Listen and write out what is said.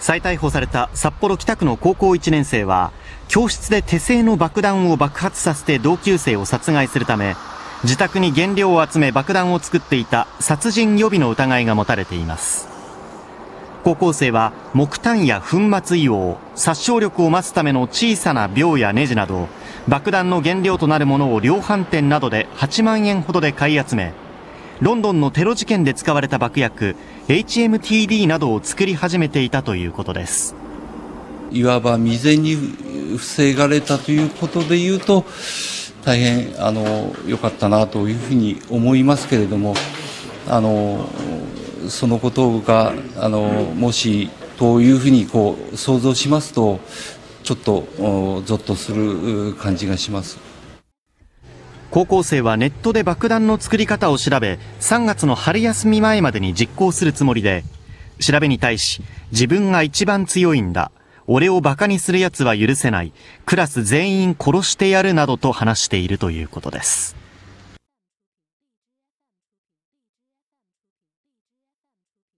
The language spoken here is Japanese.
再逮捕された札幌北区の高校1年生は教室で手製の爆弾を爆発させて同級生を殺害するため自宅に原料を集め爆弾を作っていた殺人予備の疑いが持たれています。高校生は木炭や粉末硫黄殺傷力を増すための小さな鋲やネジなど爆弾の原料となるものを量販店などで8万円ほどで買い集めロンドンのテロ事件で使われた爆薬 HMTD などを作り始めていたということです。いわば未然に防がれたということでいうと大変あの良かったなというふうに思いますけれどもあのそのことがあのもしというふうにこう想像しますとちょっとゾッとする感じがします。高校生はネットで爆弾の作り方を調べ3月の春休み前までに実行するつもりで調べに対し自分が一番強いんだ。俺を馬鹿にする奴は許せない。クラス全員殺してやるなどと話しているということです。